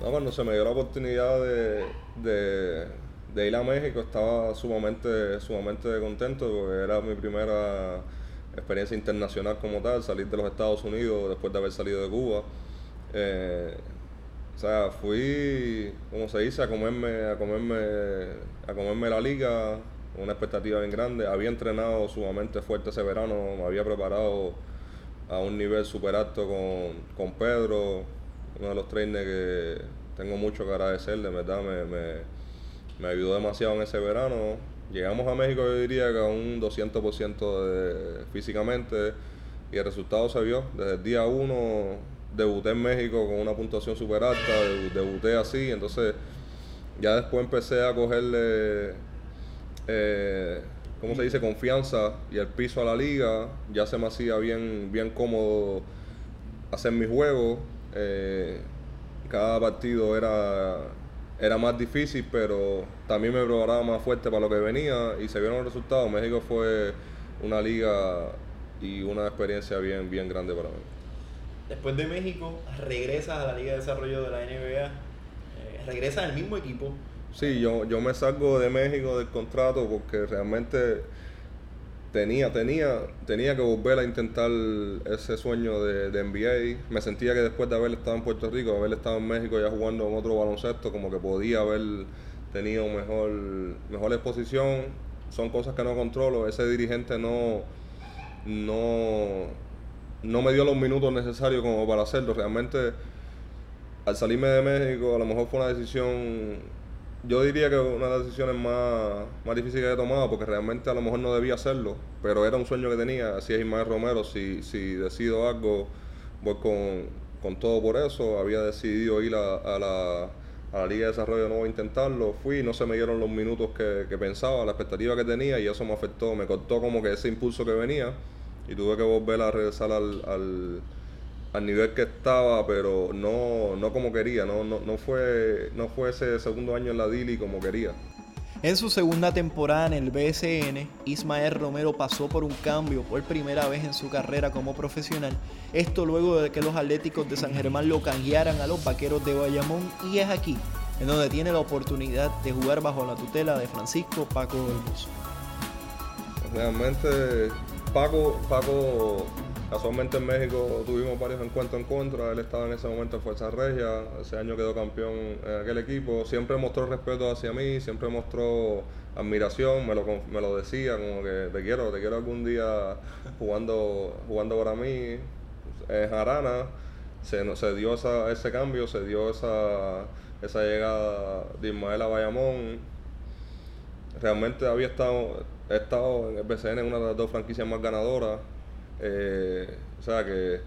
No, cuando se me dio la oportunidad de, ir a México estaba sumamente, sumamente contento porque era mi primera experiencia internacional como tal, salir de los Estados Unidos después de haber salido de Cuba. Eh, o sea, fui, como se dice, a comerme, a comerme, a comerme la liga, una expectativa bien grande. Había entrenado sumamente fuerte ese verano, me había preparado a un nivel super alto con, con Pedro, uno de los trainers que tengo mucho que agradecerle, verdad, me, me, me ayudó demasiado en ese verano. Llegamos a México, yo diría que a un 200% de, físicamente y el resultado se vio. Desde el día uno debuté en México con una puntuación super alta, debuté así, entonces ya después empecé a cogerle, eh, ¿cómo se dice?, confianza y el piso a la liga, ya se me hacía bien, bien cómodo hacer mi juego. Eh, cada partido era, era más difícil, pero también me preparaba más fuerte para lo que venía y se vieron los resultados. México fue una liga y una experiencia bien, bien grande para mí. Después de México, regresas a la Liga de Desarrollo de la NBA, eh, regresas al mismo equipo. Sí, yo, yo me salgo de México del contrato porque realmente tenía, tenía, tenía que volver a intentar ese sueño de, de, NBA. Me sentía que después de haber estado en Puerto Rico, haber estado en México ya jugando en otro baloncesto, como que podía haber tenido mejor, mejor exposición. Son cosas que no controlo. Ese dirigente no, no, no me dio los minutos necesarios como para hacerlo. Realmente, al salirme de México, a lo mejor fue una decisión yo diría que una de las decisiones más, más difíciles que he tomado, porque realmente a lo mejor no debía hacerlo, pero era un sueño que tenía, así es Ismael Romero, si, si decido algo, voy con, todo por eso, había decidido ir a, la, a la Liga de Desarrollo no voy a intentarlo, fui, no se me dieron los minutos que, que pensaba, la expectativa que tenía y eso me afectó, me cortó como que ese impulso que venía y tuve que volver a regresar al, al al nivel que estaba, pero no, no como quería, no, no, no, fue, no fue ese segundo año en la Dili como quería. En su segunda temporada en el BSN, Ismael Romero pasó por un cambio por primera vez en su carrera como profesional. Esto luego de que los Atléticos de San Germán lo canjearan a los Vaqueros de Bayamón y es aquí en donde tiene la oportunidad de jugar bajo la tutela de Francisco Paco Olmos. Realmente Paco, Paco Casualmente en México tuvimos varios encuentros en contra, él estaba en ese momento en Fuerza Regia, ese año quedó campeón en aquel equipo, siempre mostró respeto hacia mí, siempre mostró admiración, me lo, me lo decía, como que te quiero, te quiero algún día jugando, jugando para mí. En Jarana se, se dio ese cambio, se dio esa, esa llegada de Ismael a. Realmente había estado, he estado en el BCN, una de las dos franquicias más ganadoras eh, o sea que,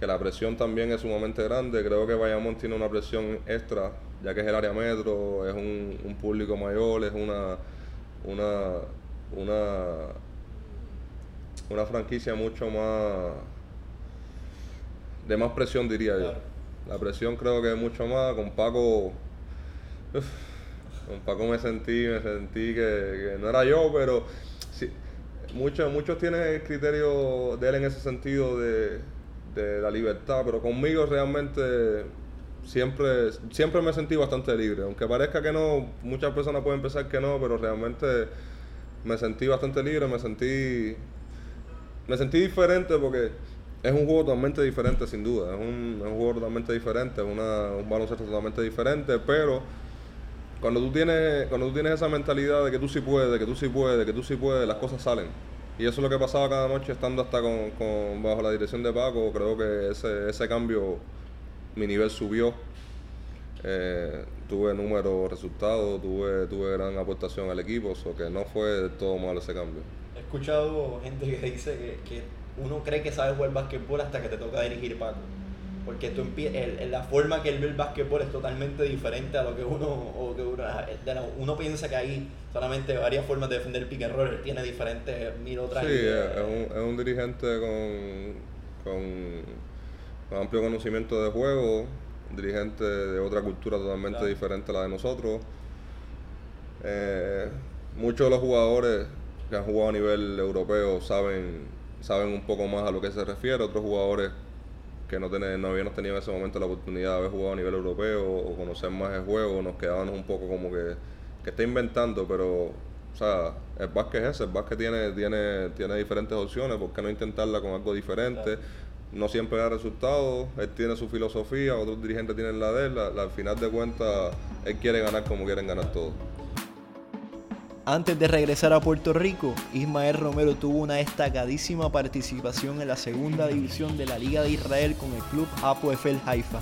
la presión también es sumamente grande. Creo que Bayamón tiene una presión extra, ya que es el área metro, es un, público mayor, es una, una, una, una franquicia mucho más de más presión diría yo. La presión creo que es mucho más. Con Paco, con Paco me sentí, me sentí que, que no era yo, pero muchos, muchos tienen el criterio de él en ese sentido de, la libertad, pero conmigo realmente siempre, siempre me sentí bastante libre. Aunque parezca que no, muchas personas pueden pensar que no, pero realmente me sentí bastante libre, me sentí, me sentí diferente porque es un juego totalmente diferente sin duda, es un, juego totalmente diferente, es una, un baloncesto totalmente diferente, pero cuando tú tienes, cuando tú tienes esa mentalidad de que tú sí puedes, de que tú sí puedes, de que tú sí puedes, las cosas salen. Y eso es lo que pasaba cada noche estando hasta con, bajo la dirección de Paco. Creo que ese, ese cambio, mi nivel subió. Eh, tuve números, resultados, tuve, tuve gran aportación al equipo, o que no fue todo malo ese cambio. He escuchado gente que dice que, que uno cree que sabe jugar básquetbol hasta que te toca dirigir Paco porque tú el, la forma que él ve el básquetbol es totalmente diferente a lo que uno o que uno, uno piensa que hay solamente varias formas de defender el pick and roll, él tiene diferentes mil otras. Sí, es un, es un, dirigente con, con, amplio conocimiento de juego, dirigente de otra cultura totalmente diferente a la de nosotros. Eh, muchos de los jugadores que han jugado a nivel europeo saben, saben un poco más a lo que se refiere, otros jugadores que no, no habíamos tenido en ese momento la oportunidad de haber jugado a nivel europeo o conocer más el juego, nos quedábamos un poco como que, que está inventando, pero o sea, el básquet es ese, el básquet tiene, tiene, tiene diferentes opciones, ¿por qué no intentarla con algo diferente? No siempre da resultados, él tiene su filosofía, otros dirigentes tienen la de él, la- la- al final de cuentas, él quiere ganar como quieren ganar todos. Antes de regresar a Puerto Rico, Ismael Romero tuvo una destacadísima participación en la segunda división de la Liga de Israel con el club Hapoel Haifa.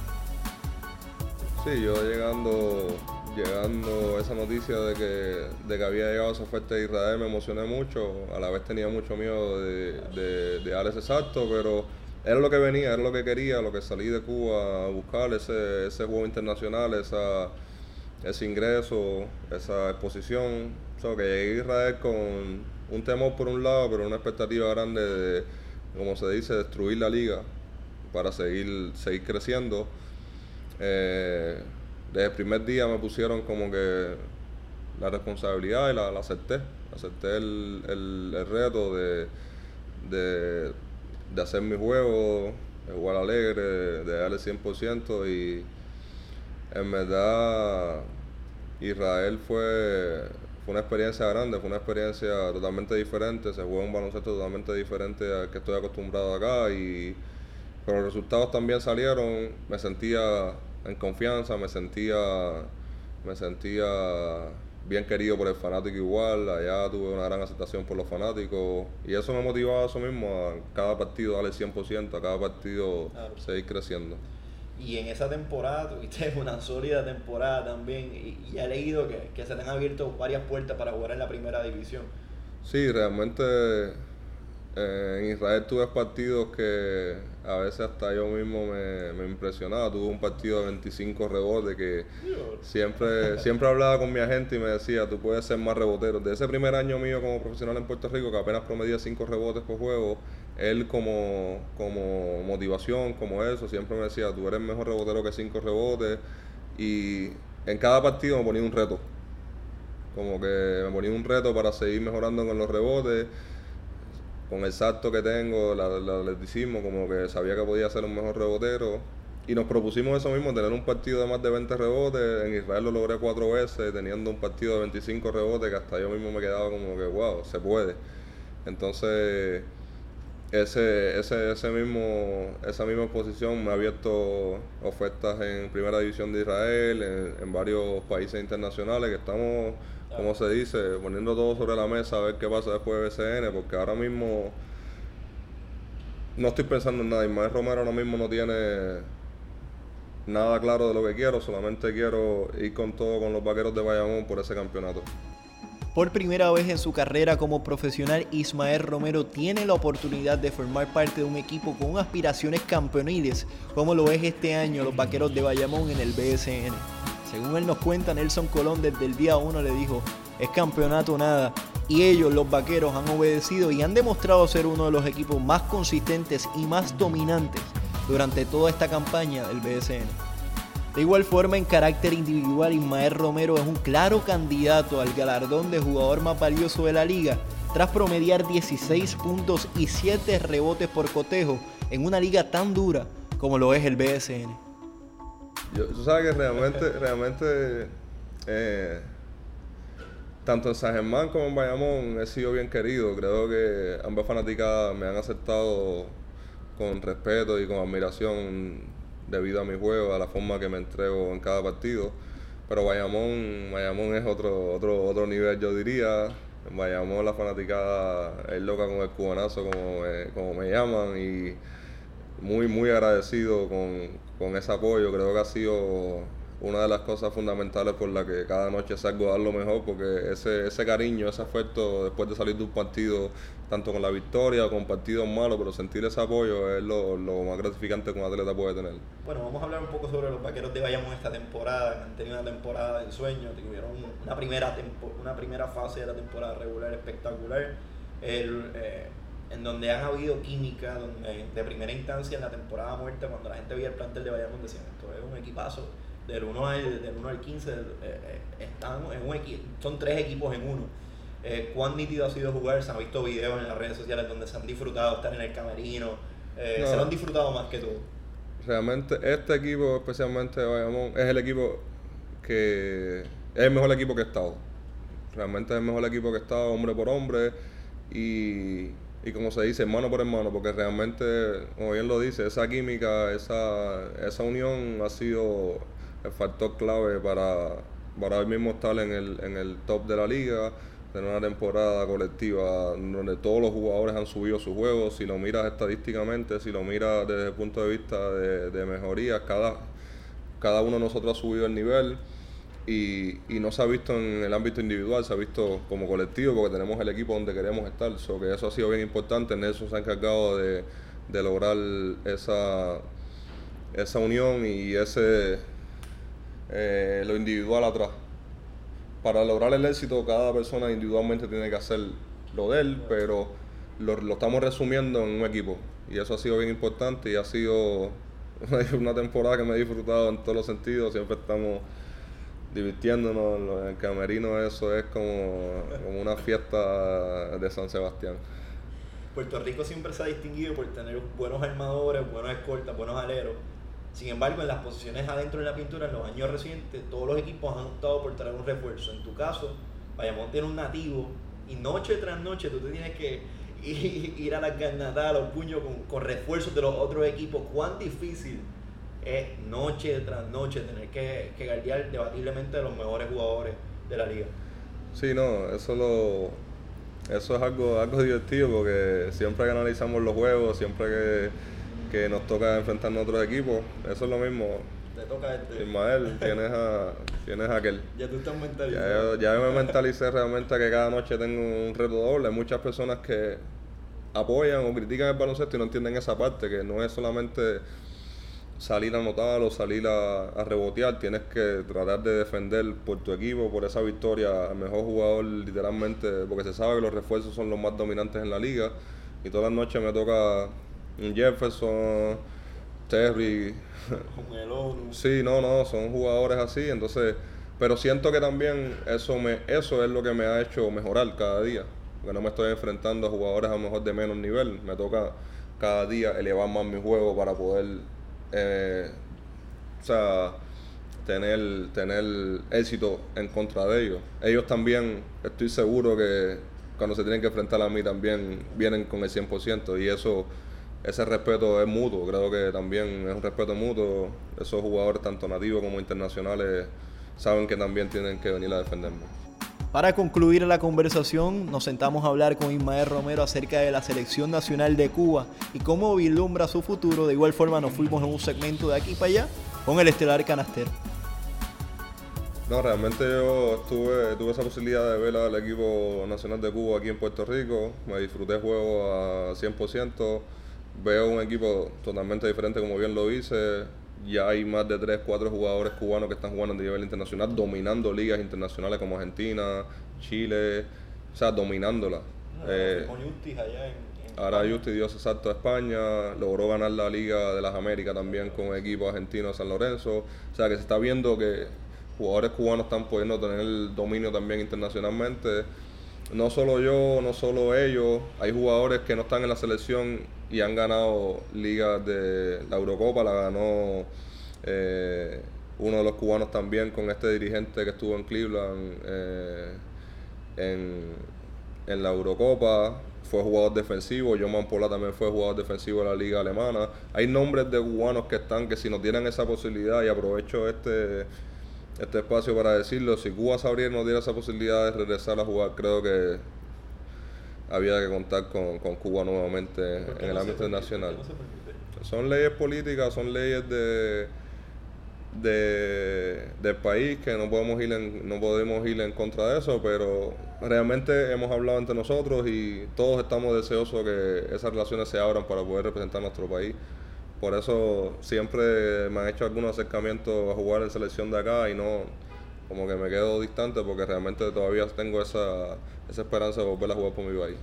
Sí, yo llegando, llegando esa noticia de que, de que había llegado esa oferta de Israel me emocioné mucho, a la vez tenía mucho miedo de, de, de dar ese salto, pero era lo que venía, era lo que quería, lo que salí de Cuba a buscar, ese, ese juego internacional, esa, ese ingreso, esa exposición. O que llegué a Israel con un temor por un lado, pero una expectativa grande de, como se dice, destruir la liga para seguir, seguir creciendo. Eh, desde el primer día me pusieron como que la responsabilidad y la, la acepté. Acepté el, el- el reto de, de, de hacer mi juego, jugar alegre, de darle 100% y en verdad Israel fue, fue una experiencia grande, fue una experiencia totalmente diferente, se juega un baloncesto totalmente diferente al que estoy acostumbrado acá y pero los resultados también salieron, me sentía en confianza, me sentía me sentía bien querido por el fanático igual, allá tuve una gran aceptación por los fanáticos y eso me motivaba a eso mismo, a cada partido darle 100%, a cada partido Claro. seguir creciendo. Y en esa temporada tuviste una sólida temporada también y, y he leído que, que se te han abierto varias puertas para jugar en la primera división. Sí, realmente eh, en Israel tuve partidos que a veces hasta yo mismo me, me impresionaba. Tuve un partido de 25 rebotes que siempre, siempre hablaba con mi agente y me decía, tú puedes ser más rebotero. De ese primer año mío como profesional en Puerto Rico, que apenas promedia 5 rebotes por juego, él como, como motivación, como eso, siempre me decía, tú eres mejor rebotero que 5 rebotes. Y en cada partido me ponía un reto. Como que me ponía un reto para seguir mejorando con los rebotes, con el salto que tengo, la- el atleticismo, como que sabía que podía ser un mejor rebotero. Y nos propusimos eso mismo, tener un partido de más de 20 rebotes. En Israel lo logré cuatro veces, teniendo un partido de 25 rebotes, que hasta yo mismo me quedaba como que, wow, se puede. Entonces, ese, ese, ese mismo, esa misma posición me ha abierto ofertas en Primera División de Israel, en, en varios países internacionales que estamos, como se dice, poniendo todo sobre la mesa a ver qué pasa después de BCN, porque ahora mismo no estoy pensando en nada. Ismael Romero ahora mismo no tiene nada claro de lo que quiero, solamente quiero ir con todo con los vaqueros de Bayamón por ese campeonato. Por primera vez en su carrera como profesional, Ismael Romero tiene la oportunidad de formar parte de un equipo con aspiraciones campeoniles, como lo es este año los Vaqueros de Bayamón en el BSN. Según él nos cuenta, Nelson Colón desde el día 1 le dijo, es campeonato nada, y ellos, los Vaqueros, han obedecido y han demostrado ser uno de los equipos más consistentes y más dominantes durante toda esta campaña del BSN. De igual forma, en carácter individual, Ismael Romero es un claro candidato al galardón de jugador más valioso de la liga, tras promediar 16 puntos y 7 rebotes por cotejo en una liga tan dura como lo es el BSN. Yo, tú sabes que realmente, realmente, eh, tanto en San Germán como en Bayamón he sido bien querido. Creo que ambas fanáticas me han aceptado con respeto y con admiración debido a mi juego, a la forma que me entrego en cada partido. Pero Bayamón, Bayamón es otro, otro, otro nivel, yo diría. En Bayamón la fanaticada es loca con el cubanazo, como me, como me llaman, y muy, muy agradecido con, con ese apoyo. Creo que ha sido una de las cosas fundamentales por la que cada noche salgo a dar lo mejor, porque ese, ese cariño, ese afecto después de salir de un partido, tanto con la victoria o con partidos malos, pero sentir ese apoyo es lo, lo más gratificante que un atleta puede tener. Bueno, vamos a hablar un poco sobre los vaqueros de Bayamón esta temporada. Han tenido una temporada de ensueño, tuvieron una primera, tempo- una primera fase de la temporada regular espectacular, el, eh, en donde han habido química, donde de primera instancia en la temporada muerta, cuando la gente veía el plantel de Bayamón, decían esto es un equipazo. Del 1 al, del 1 al 15 eh, eh, están en un son tres equipos en uno. Eh, cuán nítido ha sido jugar, se han visto videos en las redes sociales donde se han disfrutado estar en el camerino, eh, No. se lo han disfrutado más que todo. Realmente este equipo, especialmente Bayamón, es el equipo que es el mejor equipo que he estado. realmente es el mejor equipo que está hombre por hombre y, y como se dice, hermano por hermano, porque realmente, como bien lo dice, esa química, esa, esa unión ha sido el factor clave para, para hoy mismo estar en el, en el top de la liga, tener una temporada colectiva donde todos los jugadores han subido sus juegos, si lo miras estadísticamente, si lo miras desde el punto de vista de, de mejoría, cada, cada uno de nosotros ha subido el nivel y, y, no se ha visto en el ámbito individual, se ha visto como colectivo porque tenemos el equipo donde queremos estar. So que eso ha sido bien importante. Nelson se ha encargado de, de lograr esa, esa unión y ese eh, lo individual atrás. Para lograr el éxito, cada persona individualmente tiene que hacer lo de él, pero lo, lo estamos resumiendo en un equipo. Y eso ha sido bien importante y ha sido una temporada que me he disfrutado en todos los sentidos. Siempre estamos divirtiéndonos en el camerino, eso es como, como una fiesta de San Sebastián. Puerto Rico siempre se ha distinguido por tener buenos armadores, buenos escoltas, buenos aleros. Sin embargo, en las posiciones adentro de la pintura, en los años recientes, todos los equipos han optado por traer un refuerzo. En tu caso, Bayamón tiene un nativo y noche tras noche tú te tienes que ir a la garnatas, a los puños con, con refuerzos de los otros equipos. ¿Cuán difícil es noche tras noche tener que, que guardiar debatiblemente de los mejores jugadores de la liga. Sí, no, eso lo eso es algo, algo divertido porque siempre que analizamos los juegos, siempre que, que nos toca enfrentarnos a otros equipos, eso es lo mismo. Te toca este. Ismael, tienes a, tienes a aquel. Ya tú estás mentalizado. Ya, ya me mentalicé realmente que cada noche tengo un reto doble. Hay muchas personas que apoyan o critican el baloncesto y no entienden esa parte, que no es solamente salir a anotar o salir a, a, rebotear, tienes que tratar de defender por tu equipo, por esa victoria, al mejor jugador literalmente, porque se sabe que los refuerzos son los más dominantes en la liga y todas las noches me toca Jefferson, Terry. sí, no, no, son jugadores así, entonces, pero siento que también eso me eso es lo que me ha hecho mejorar cada día, porque no me estoy enfrentando a jugadores a lo mejor de menos nivel, me toca cada día elevar más mi juego para poder eh, o sea, tener, tener éxito en contra de ellos. Ellos también, estoy seguro que cuando se tienen que enfrentar a mí también vienen con el 100% y eso, ese respeto es mutuo, creo que también es un respeto mutuo. Esos jugadores, tanto nativos como internacionales, saben que también tienen que venir a defenderme. Para concluir la conversación, nos sentamos a hablar con Ismael Romero acerca de la selección nacional de Cuba y cómo vislumbra su futuro. De igual forma, nos fuimos en un segmento de aquí para allá con el estelar canastero. No, realmente yo estuve, tuve esa posibilidad de ver al equipo nacional de Cuba aquí en Puerto Rico. Me disfruté el juego a 100%. Veo un equipo totalmente diferente, como bien lo dice ya hay más de 3, 4 jugadores cubanos que están jugando a nivel internacional, dominando ligas internacionales como Argentina, Chile, o sea, dominándola. eh, Justis allá en, ahora Justi dio ese salto a España, logró ganar la Liga de las Américas también con equipo argentino de San Lorenzo. O sea, que se está viendo que jugadores cubanos están pudiendo tener el dominio también internacionalmente. No solo yo, no solo ellos, hay jugadores que no están en la selección y han ganado ligas de la Eurocopa, la ganó eh, uno de los cubanos también con este dirigente que estuvo en Cleveland eh, en, la Eurocopa, fue jugador defensivo, Joman Pola también fue jugador defensivo de la liga alemana. Hay nombres de cubanos que están, que si nos tienen esa posibilidad, y aprovecho este, este espacio para decirlo, si Cuba sabría nos diera esa posibilidad de regresar a jugar, creo que había que contar con, con Cuba nuevamente en el ámbito nacional. son leyes políticas, son leyes de, de del país que no podemos ir en, no podemos ir en contra de eso, pero realmente hemos hablado entre nosotros y todos estamos deseosos que esas relaciones se abran para poder representar nuestro país. Por eso siempre me han hecho algunos acercamientos a jugar en selección de acá y no como que me quedo distante porque realmente todavía tengo esa, esa esperanza de volver a jugar por mi país.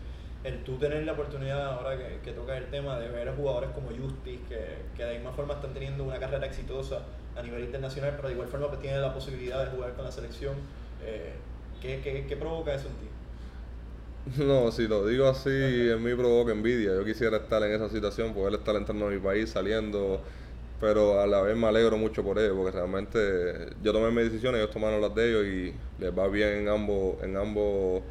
El tú tener la oportunidad, ahora que, que toca el tema, de ver a jugadores como Justis, que, que de alguna forma están teniendo una carrera exitosa a nivel internacional, pero de igual forma que tienen la posibilidad de jugar con la selección, eh, ¿qué, qué, qué provoca eso en ti? No, si lo digo así, en mí provoca envidia. Yo quisiera estar en esa situación, poder estar entrando a mi país, saliendo pero a la vez me alegro mucho por ellos, porque realmente yo tomé mis decisiones, ellos tomaron las de ellos y les va bien en ambos, en ambos,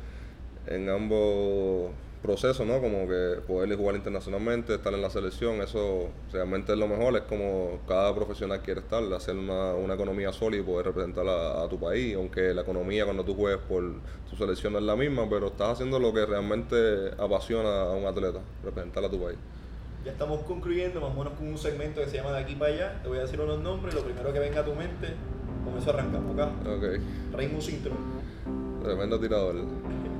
en ambos procesos, ¿no? Como que poder jugar internacionalmente, estar en la selección, eso realmente es lo mejor, es como cada profesional quiere estar, hacer una, una economía sólida y poder representar a, a, tu país, aunque la economía cuando tú juegues por tu selección no es la misma, pero estás haciendo lo que realmente apasiona a un atleta, representar a tu país. Ya estamos concluyendo, más o menos con un segmento que se llama De aquí para allá. Te voy a decir unos nombres, lo primero que venga a tu mente, con eso arrancamos acá. Ok. Raymond Cintrón. Tremendo tirador.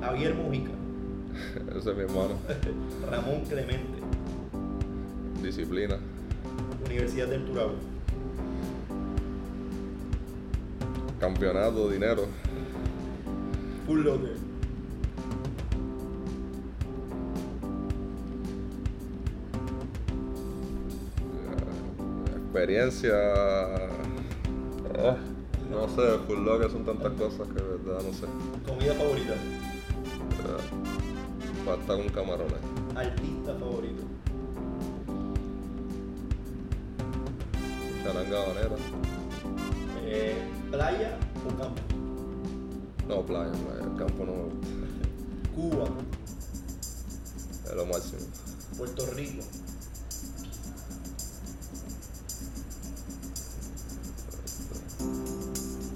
Javier Mujica. Ese es mi hermano. Ramón Clemente. Disciplina. Universidad del Turabo. Campeonato, dinero. Full locker. experiencia. Oh, no sé, full locker son tantas cosas que de verdad no sé. Comida favorita. Falta con camarones. Artista favorito. Charanga. Eh, ¿Playa o campo? No, playa, playa. El campo no me gusta. Cuba. Es lo máximo. Puerto Rico.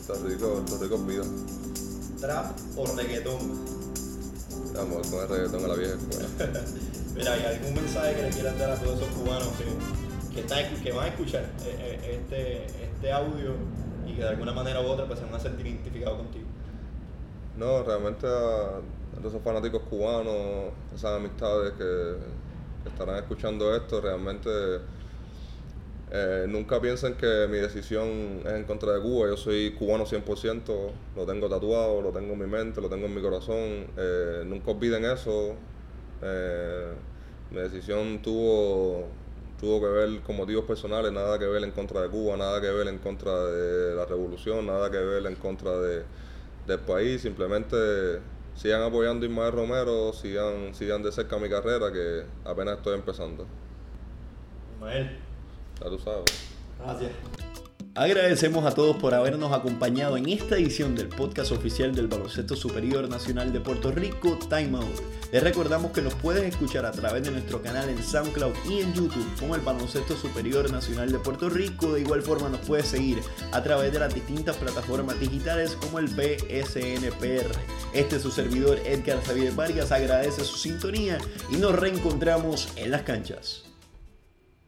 Puerto Rico, Puerto Rico es vida. Trap o reggaetón. Vamos con el reggaetón a la vieja escuela. Mira, ¿hay algún mensaje que le quieran dar a todos esos cubanos que, que, están, que van a escuchar eh, eh, este, este audio y que de alguna manera u otra pues, se van a sentir identificados contigo? No, realmente a, a esos fanáticos cubanos, esas amistades que, que estarán escuchando esto, realmente eh, nunca piensen que mi decisión es en contra de Cuba. Yo soy cubano 100%, lo tengo tatuado, lo tengo en mi mente, lo tengo en mi corazón. Eh, nunca olviden eso. Eh, mi decisión tuvo, tuvo que ver con motivos personales, nada que ver en contra de Cuba, nada que ver en contra de la revolución, nada que ver en contra de, del país. Simplemente sigan apoyando a Ismael Romero, sigan, sigan de cerca mi carrera, que apenas estoy empezando. Ismael. Ya tú sabes. Gracias. Agradecemos a todos por habernos acompañado en esta edición del podcast oficial del Baloncesto Superior Nacional de Puerto Rico, Time Out. Les recordamos que nos pueden escuchar a través de nuestro canal en SoundCloud y en YouTube como el Baloncesto Superior Nacional de Puerto Rico. De igual forma nos puedes seguir a través de las distintas plataformas digitales como el BSNPR. Este es su servidor Edgar Xavier Vargas, agradece su sintonía y nos reencontramos en las canchas.